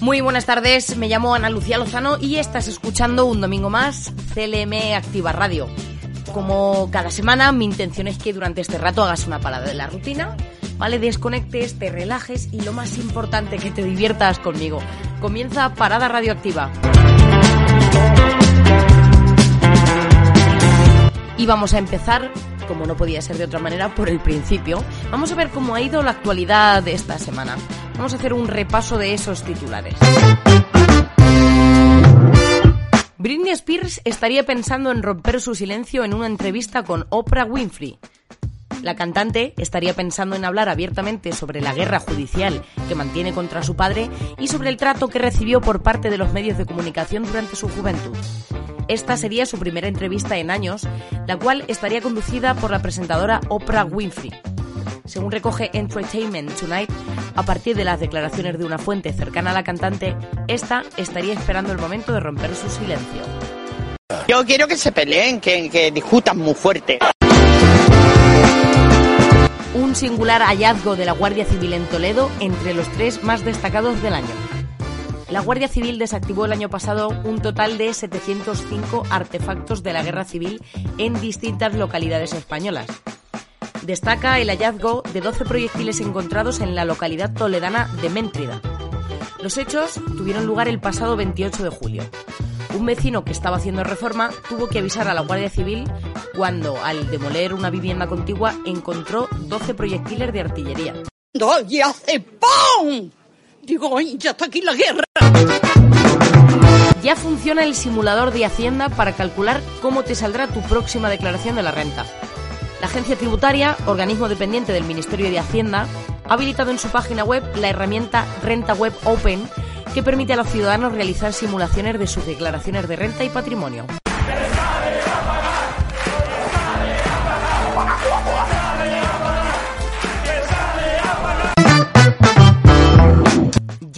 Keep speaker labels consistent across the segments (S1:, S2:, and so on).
S1: Muy buenas tardes, me llamo Ana Lucía Lozano y estás escuchando un domingo más CLM Activa Radio. Como cada semana, mi intención es que durante este rato hagas una parada de la rutina, ¿vale? Desconectes, te relajes y lo más importante, que te diviertas conmigo. Comienza Parada Radioactiva. Y vamos a empezar, como no podía ser de otra manera, por el principio. Vamos a ver cómo ha ido la actualidad de esta semana. Vamos a hacer un repaso de esos titulares. Britney Spears estaría pensando en romper su silencio en una entrevista con Oprah Winfrey. La cantante estaría pensando en hablar abiertamente sobre la guerra judicial que mantiene contra su padre y sobre el trato que recibió por parte de los medios de comunicación durante su juventud. Esta sería su primera entrevista en años, la cual estaría conducida por la presentadora Oprah Winfrey. Según recoge Entertainment Tonight, a partir de las declaraciones de una fuente cercana a la cantante, esta estaría esperando el momento de romper su silencio.
S2: Yo quiero que se peleen, que, que discutan muy fuerte.
S1: Un singular hallazgo de la Guardia Civil en Toledo entre los tres más destacados del año la Guardia Civil desactivó el año pasado un total de 705 artefactos de la guerra civil en distintas localidades españolas. Destaca el hallazgo de 12 proyectiles encontrados en la localidad toledana de Méntrida. Los hechos tuvieron lugar el pasado 28 de julio. Un vecino que estaba haciendo reforma tuvo que avisar a la Guardia Civil cuando, al demoler una vivienda contigua, encontró 12 proyectiles de artillería.
S2: ¡Doy hace ¡pum! Digo, está aquí la guerra.
S1: Ya funciona el simulador de Hacienda para calcular cómo te saldrá tu próxima declaración de la renta. La agencia tributaria, organismo dependiente del Ministerio de Hacienda, ha habilitado en su página web la herramienta Renta Web Open que permite a los ciudadanos realizar simulaciones de sus declaraciones de renta y patrimonio.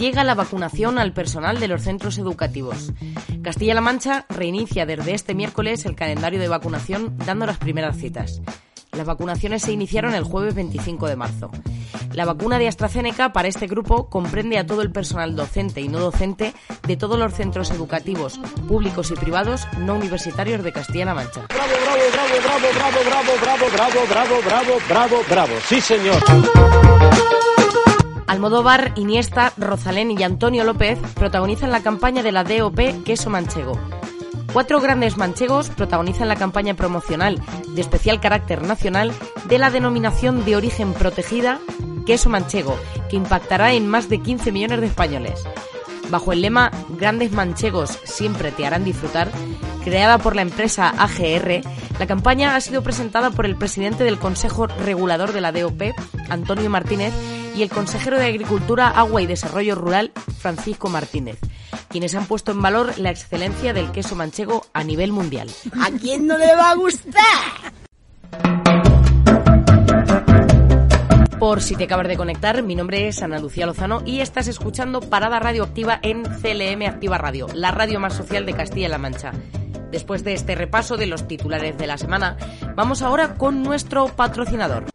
S1: Llega la vacunación al personal de los centros educativos. Castilla-La Mancha reinicia desde este miércoles el calendario de vacunación dando las primeras citas. Las vacunaciones se iniciaron el jueves 25 de marzo. La vacuna de AstraZeneca para este grupo comprende a todo el personal docente y no docente de todos los centros educativos, públicos y privados no universitarios de Castilla-La Mancha.
S3: Bravo, bravo, bravo, bravo, bravo, bravo, bravo, bravo, bravo, bravo, bravo. Sí, señor.
S1: Almodóvar, Iniesta, Rosalén y Antonio López protagonizan la campaña de la DOP Queso Manchego. Cuatro grandes manchegos protagonizan la campaña promocional de especial carácter nacional de la denominación de origen protegida Queso Manchego, que impactará en más de 15 millones de españoles. Bajo el lema Grandes manchegos siempre te harán disfrutar, creada por la empresa AGR, la campaña ha sido presentada por el presidente del Consejo Regulador de la DOP, Antonio Martínez, y el consejero de Agricultura, Agua y Desarrollo Rural, Francisco Martínez, quienes han puesto en valor la excelencia del queso manchego a nivel mundial.
S2: ¿A quién no le va a gustar?
S1: Por si te acabas de conectar, mi nombre es Ana Lucía Lozano y estás escuchando Parada Radioactiva en CLM Activa Radio, la radio más social de Castilla-La Mancha. Después de este repaso de los titulares de la semana, vamos ahora con nuestro patrocinador.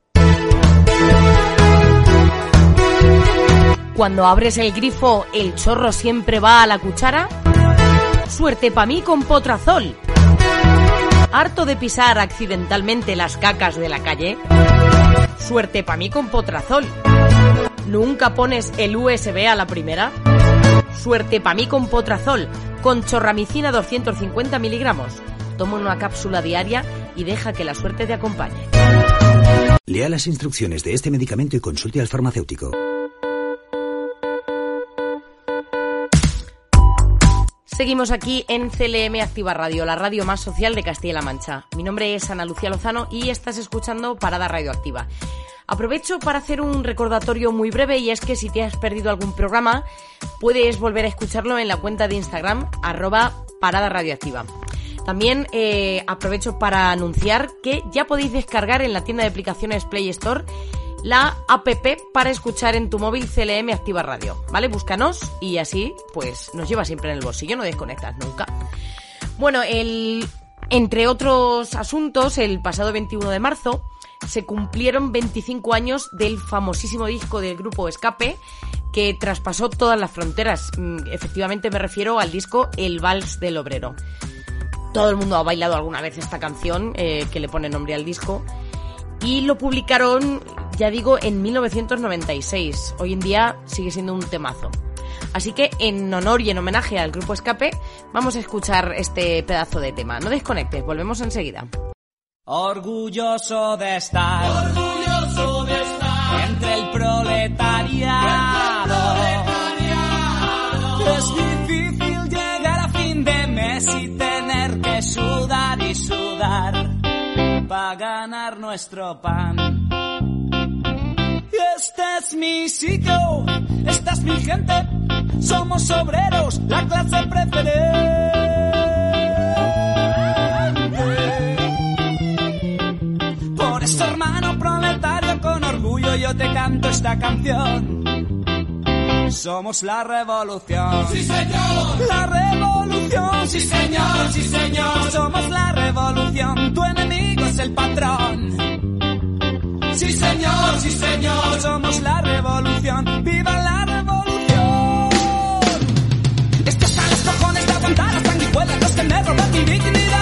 S1: Cuando abres el grifo, ¿el chorro siempre va a la cuchara? Suerte pa' mí con Potrazol. ¿Harto de pisar accidentalmente las cacas de la calle? Suerte pa' mí con Potrazol. ¿Nunca pones el USB a la primera? Suerte pa' mí con Potrazol, con chorramicina 250 miligramos. Toma una cápsula diaria y deja que la suerte te acompañe.
S4: Lea las instrucciones de este medicamento y consulte al farmacéutico.
S1: Seguimos aquí en CLM Activa Radio, la radio más social de Castilla-La Mancha. Mi nombre es Ana Lucía Lozano y estás escuchando Parada Radioactiva. Aprovecho para hacer un recordatorio muy breve y es que si te has perdido algún programa, puedes volver a escucharlo en la cuenta de Instagram, arroba parada radioactiva. También eh, aprovecho para anunciar que ya podéis descargar en la tienda de aplicaciones Play Store la app para escuchar en tu móvil CLM Activa Radio, ¿vale? Búscanos y así pues nos lleva siempre en el bolsillo, no desconectas nunca. Bueno, el, entre otros asuntos, el pasado 21 de marzo se cumplieron 25 años del famosísimo disco del grupo Escape que traspasó todas las fronteras. Mm, efectivamente me refiero al disco El Vals del Obrero. Todo el mundo ha bailado alguna vez esta canción eh, que le pone nombre al disco y lo publicaron, ya digo, en 1996. Hoy en día sigue siendo un temazo. Así que en honor y en homenaje al grupo Escape, vamos a escuchar este pedazo de tema. No desconectes, volvemos enseguida.
S5: Orgulloso de estar, orgulloso de estar entre el proletariado. Es difícil llegar a fin de mes para ganar nuestro pan. Este es mi sitio, esta es mi gente, somos obreros, la clase preferente. Por eso, hermano proletario, con orgullo yo te canto esta canción. Somos la revolución.
S6: Sí, señor.
S5: La revolución.
S6: Sí, señor, sí, señor.
S5: Somos la revolución. Tu enemigo es el patrón.
S6: Sí, señor, sí, señor.
S5: Somos la revolución. ¡Viva la revolución! Estos a los cojones de aguantar las sanguijuelas, los que me roban mi dignidad.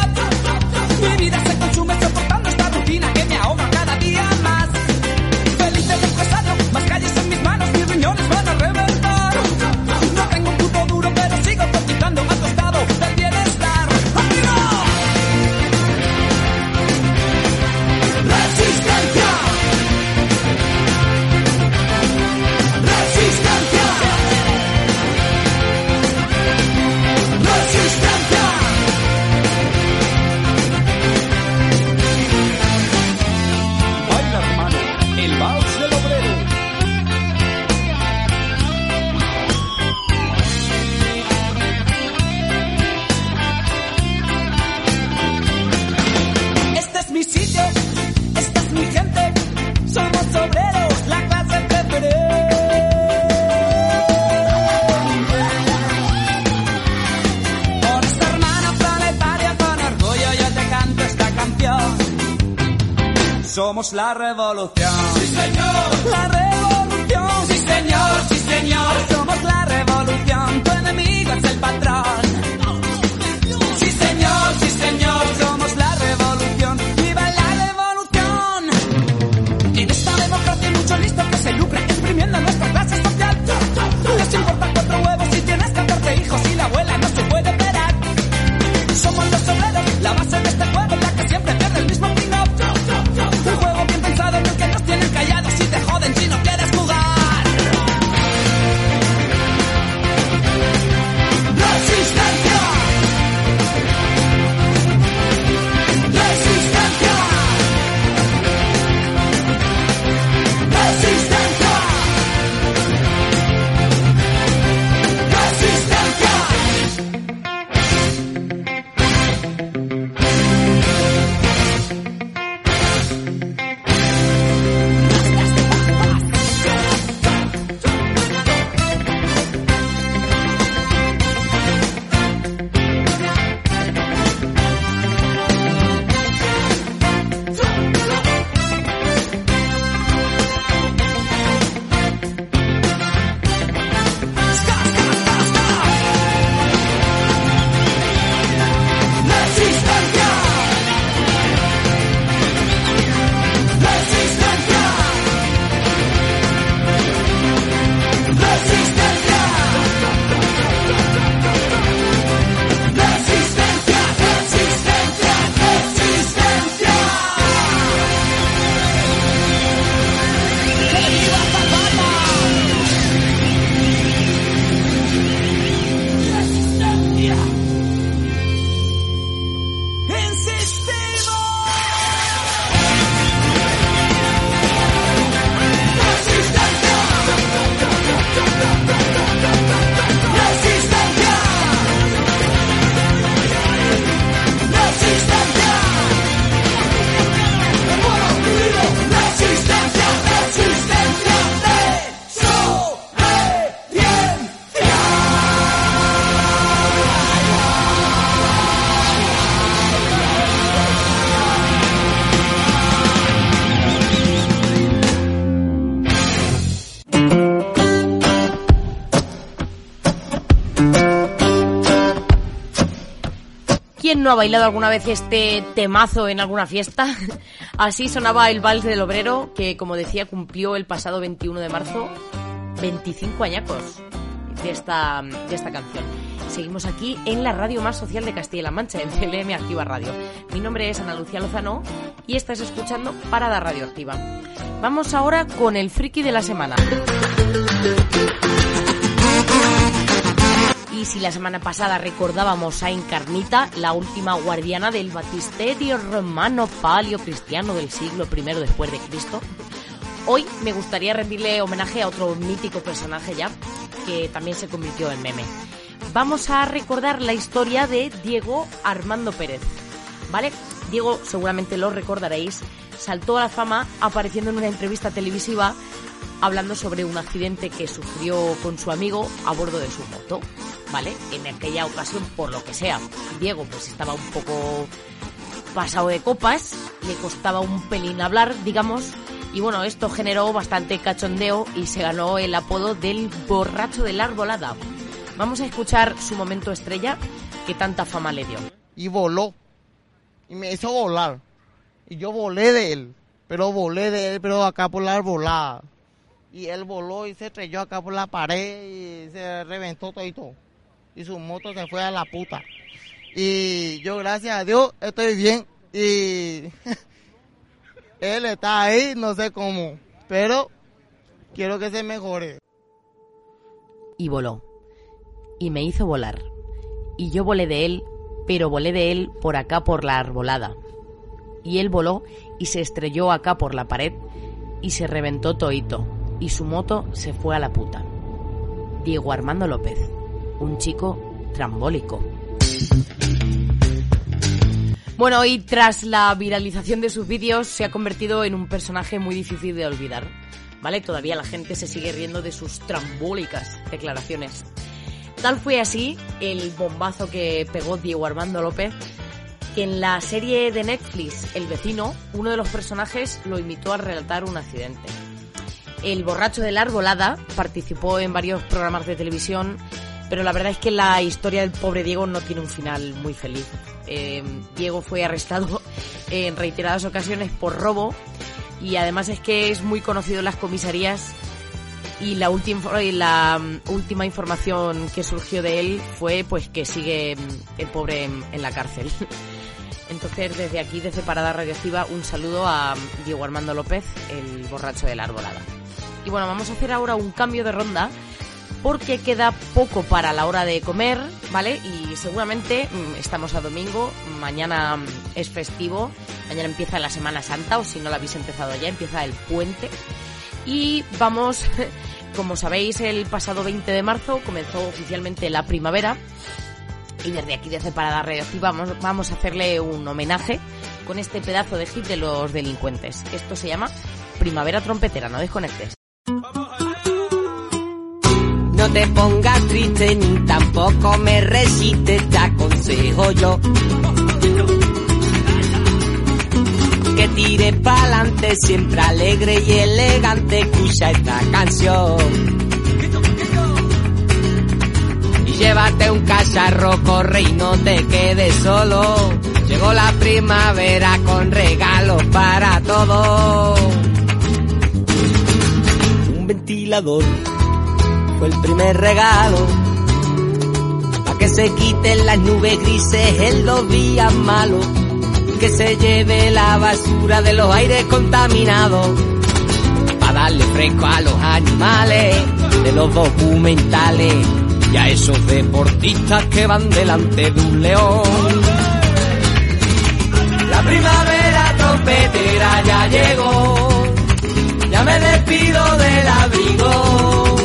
S5: La revolución.
S1: No ha bailado alguna vez este temazo en alguna fiesta? Así sonaba el Vals del Obrero, que como decía cumplió el pasado 21 de marzo 25 añacos de esta, de esta canción. Seguimos aquí en la radio más social de Castilla-La Mancha, en CLM Activa Radio. Mi nombre es Ana Lucía Lozano y estás escuchando Parada Radioactiva. Vamos ahora con el friki de la semana. Y si la semana pasada recordábamos a Encarnita, la última guardiana del batisterio romano palio cristiano del siglo I después de Cristo, hoy me gustaría rendirle homenaje a otro mítico personaje ya, que también se convirtió en meme. Vamos a recordar la historia de Diego Armando Pérez, ¿vale? Diego, seguramente lo recordaréis, saltó a la fama apareciendo en una entrevista televisiva hablando sobre un accidente que sufrió con su amigo a bordo de su moto, ¿vale? En aquella ocasión, por lo que sea, Diego pues estaba un poco pasado de copas, le costaba un pelín hablar, digamos, y bueno, esto generó bastante cachondeo y se ganó el apodo del borracho de la arbolada. Vamos a escuchar su momento estrella que tanta fama le dio.
S7: Y voló. Y me hizo volar. Y yo volé de él. Pero volé de él, pero acá por la arbolada. Y él voló y se estrelló acá por la pared y se reventó todo y todo. Y su moto se fue a la puta. Y yo, gracias a Dios, estoy bien. Y él está ahí, no sé cómo. Pero quiero que se mejore.
S1: Y voló. Y me hizo volar. Y yo volé de él, pero volé de él por acá por la arbolada. Y él voló y se estrelló acá por la pared y se reventó toito y su moto se fue a la puta. Diego Armando López, un chico trambólico. Bueno, y tras la viralización de sus vídeos se ha convertido en un personaje muy difícil de olvidar. ¿Vale? Todavía la gente se sigue riendo de sus trambólicas declaraciones. Tal fue así el bombazo que pegó Diego Armando López que en la serie de Netflix El vecino, uno de los personajes lo invitó a relatar un accidente. El borracho de la arbolada participó en varios programas de televisión, pero la verdad es que la historia del pobre Diego no tiene un final muy feliz. Eh, Diego fue arrestado en reiteradas ocasiones por robo y además es que es muy conocido en las comisarías y la última la mm, última información que surgió de él fue pues que sigue mm, el pobre en, la cárcel. Entonces, desde aquí, desde Parada Radioactiva, un saludo a mm, Diego Armando López, el borracho de la arbolada. Y bueno, vamos a hacer ahora un cambio de ronda porque queda poco para la hora de comer, ¿vale? Y seguramente estamos a domingo, mañana es festivo, mañana empieza la Semana Santa, o si no la habéis empezado ya, empieza el puente. Y vamos, como sabéis, el pasado 20 de marzo comenzó oficialmente la primavera. Y desde aquí, desde Parada Radioactiva, vamos, vamos a hacerle un homenaje con este pedazo de hit de los delincuentes. Esto se llama Primavera Trompetera, no desconectes.
S8: No te pongas triste ni tampoco me resistes, te aconsejo yo. Que tires pa'lante, siempre alegre y elegante, escucha esta canción. Y llévate un cacharro, corre y no te quedes solo. Llegó la primavera con regalos para todos. Un ventilador fue el primer regalo. Pa' que se quiten las nubes grises en los días malos. Que se lleve la basura de los aires contaminados. Pa' darle fresco a los animales de los documentales. Y a esos deportistas que van delante de un león. La primavera trompetera ya llegó. Ya me despido del abrigo.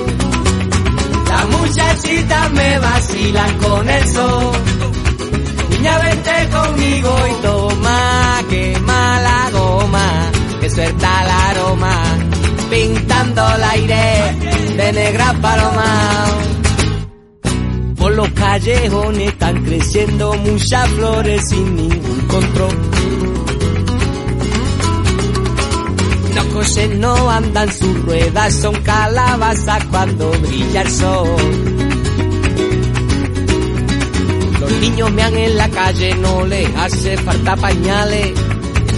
S8: Las muchachitas me vacilan con el sol. Niña, vente conmigo y toma, suelta el aroma, pintando el aire de negra paloma. Por los callejones están creciendo muchas flores sin ningún control. Los coches no andan sus ruedas, son calabazas cuando brilla el sol. Los niños mean en la calle, no les hace falta pañales.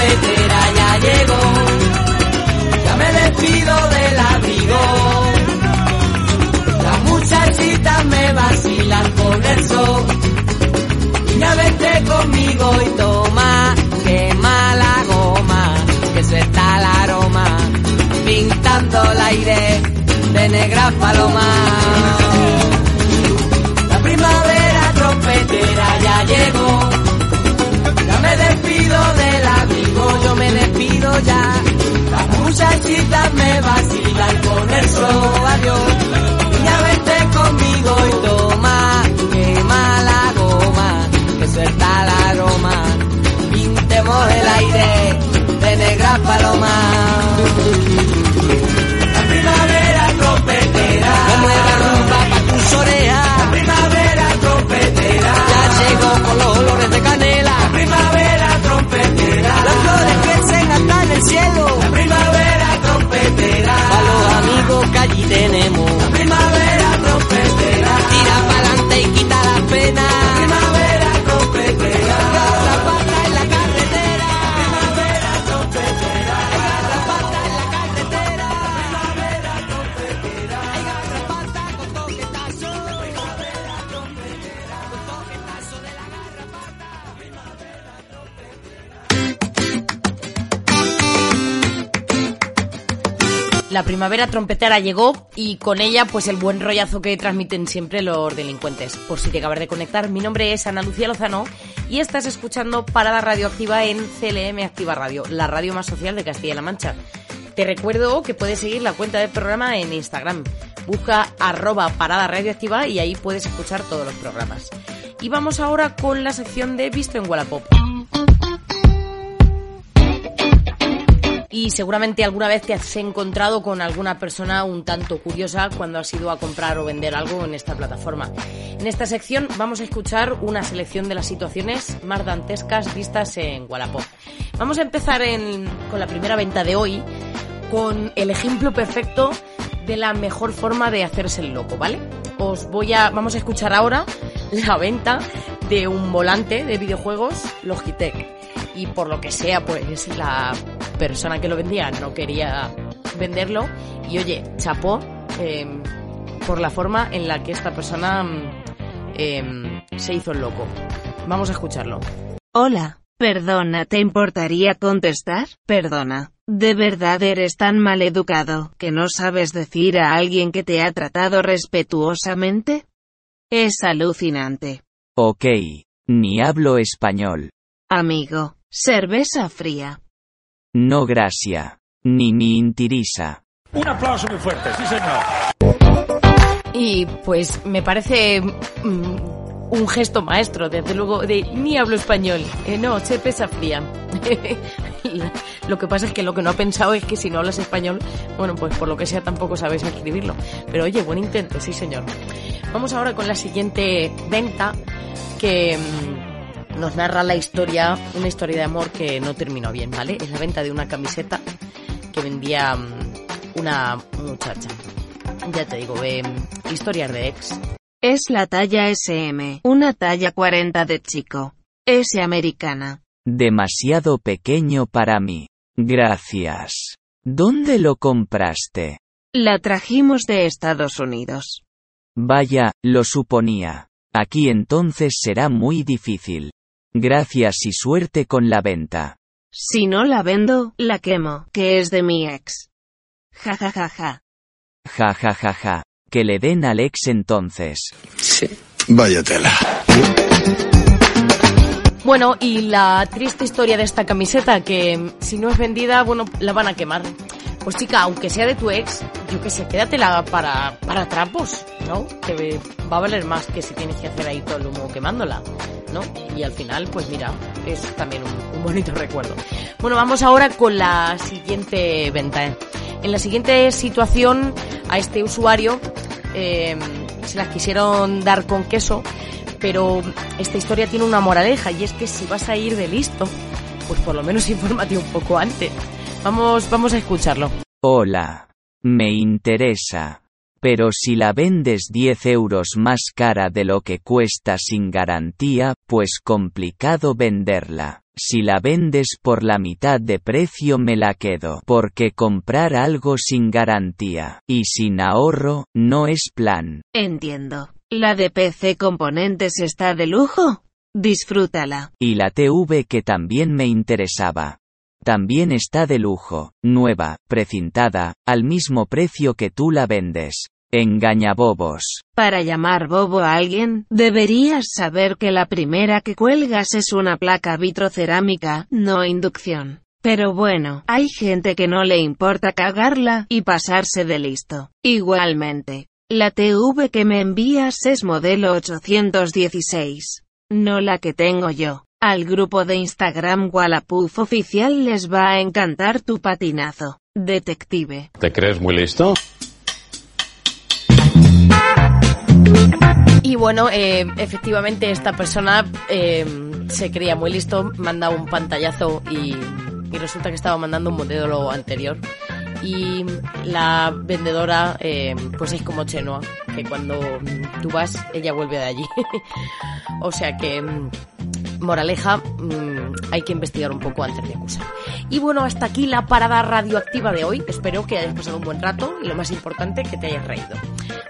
S8: Trompetera ya llegó, ya me despido del abrigo. Las muchachitas me vacilan con el sol. Niña, vete conmigo y toma, quema la goma, que se está el aroma pintando el aire de negras palomas. La primavera trompetera ya llegó, Las muchachitas me vacilan con el sol, adiós. Niña, vete conmigo y toma, quema la goma, que suelta el aroma. Pintemos el aire de negras palomas. tiene La primavera trompetera llegó y con
S1: ella pues el buen rollazo que transmiten siempre los delincuentes. Por si te acabas de conectar, mi nombre es Ana Lucía Lozano y estás escuchando Parada Radioactiva en CLM Activa Radio, la radio más social de Castilla-La Mancha. Te recuerdo que puedes seguir la cuenta del programa en Instagram. Busca arroba parada radioactiva y ahí puedes escuchar todos los programas. Y vamos ahora con la sección de Visto en Wallapop. Y seguramente alguna vez te has encontrado con alguna persona un tanto curiosa cuando has ido a comprar o vender algo en esta plataforma. En esta sección vamos a escuchar una selección de las situaciones más dantescas vistas en Wallapop. Vamos a empezar con la primera venta de hoy, con el ejemplo perfecto de la mejor forma de hacerse el loco, ¿vale? Os voy a, vamos a escuchar ahora la venta de un volante de videojuegos Logitech. Y por lo que sea, pues la persona que lo vendía no quería venderlo. Y oye, chapó eh, por la forma en la que esta persona mm, eh, se hizo el loco. Vamos a escucharlo.
S9: Hola, perdona, ¿te importaría contestar? Perdona, ¿de verdad eres tan mal educado que no sabes decir a alguien que te ha tratado respetuosamente? Es alucinante.
S10: Ok. Ni hablo español.
S9: Amigo, cerveza fría.
S10: No gracia. Ni me interesa.
S3: Un aplauso muy fuerte, sí señor.
S1: Y pues me parece mm, un gesto maestro, desde luego, de ni hablo español. Eh, no, se pesa fría. lo que pasa es que lo que no ha pensado es que si no hablas español, bueno, pues por lo que sea tampoco sabes escribirlo. Pero oye, buen intento, sí señor. Vamos ahora con la siguiente venta que mm, nos narra la historia, una historia de amor que no terminó bien, ¿vale? Es la venta de una camiseta que vendía mm, una muchacha. Ya te digo, eh, historias de ex.
S9: Es la talla SM, una talla 40 de chico. S americana.
S10: Demasiado pequeño para mí. Gracias. ¿Dónde lo compraste?
S9: La trajimos de Estados Unidos.
S10: Vaya, lo suponía. Aquí entonces será muy difícil. Gracias y suerte con la venta.
S9: Si no la vendo, la quemo, que es de mi ex. Ja ja ja ja.
S10: Ja ja ja ja. Que le den al ex entonces.
S11: Sí. Vaya tela.
S1: Bueno, y la triste historia de esta camiseta, que si no es vendida, bueno, la van a quemar. Pues chica, aunque sea de tu ex, yo que sé, quédatela para, para trapos, ¿no? Que va a valer más que si tienes que hacer ahí todo el humo quemándola, ¿no? Y al final, pues mira, es también un, bonito recuerdo. Bueno, vamos ahora con la siguiente venta. ¿eh? En la siguiente situación, a este usuario eh, se las quisieron dar con queso, pero esta historia tiene una moraleja y es que si vas a ir de listo, pues por lo menos infórmate un poco antes. Vamos, vamos a escucharlo.
S10: Hola. Me interesa. Pero si la vendes 10 euros más cara de lo que cuesta sin garantía, pues complicado venderla. Si la vendes por la mitad de precio me la quedo. Porque comprar algo sin garantía y sin ahorro, no es plan.
S9: Entiendo. ¿La de PC Componentes está de lujo? Disfrútala.
S10: Y la TV que también me interesaba. También está de lujo, nueva, precintada, al mismo precio que tú la vendes. Engañabobos.
S9: Para llamar bobo a alguien, deberías saber que la primera que cuelgas es una placa vitrocerámica, no inducción. Pero bueno, hay gente que no le importa cagarla y pasarse de listo. Igualmente, la TV que me envías es modelo 816. No la que tengo yo. Al grupo de Instagram Wallapuf oficial les va a encantar tu patinazo. Detective.
S3: ¿Te crees muy listo?
S1: Y bueno, eh, efectivamente esta persona eh, se creía muy listo, manda un pantallazo y, y resulta que estaba mandando un modelo anterior. Y la vendedora, eh, pues es como Chenoa, que cuando tú vas, ella vuelve de allí. o sea que, moraleja, mm, hay que investigar un poco antes de acusar. Y bueno, hasta aquí la parada radioactiva de hoy. Espero que hayas pasado un buen rato y lo más importante, que te hayas reído.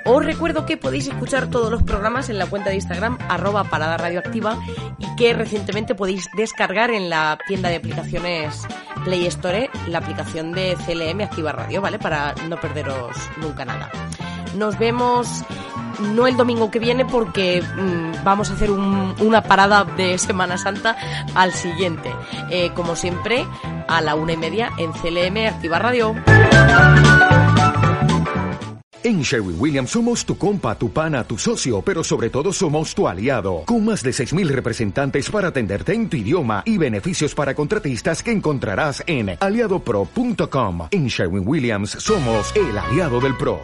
S1: Os recuerdo que podéis escuchar todos los programas en la cuenta de Instagram, arroba parada radioactiva, y que recientemente podéis descargar en la tienda de aplicaciones Play Store la aplicación de CLM Activa Radio, ¿vale? Para no perderos nunca nada. Nos vemos no el domingo que viene porque mm, vamos a hacer un- una parada de Semana Santa al siguiente. Eh, como siempre, a la una y media en CLM Activa Radio.
S12: En Sherwin Williams somos tu compa, tu pana, tu socio, pero sobre todo somos tu aliado, con más de 6.000 representantes para atenderte en tu idioma y beneficios para contratistas que encontrarás en aliadopro.com. En Sherwin Williams somos el aliado del PRO.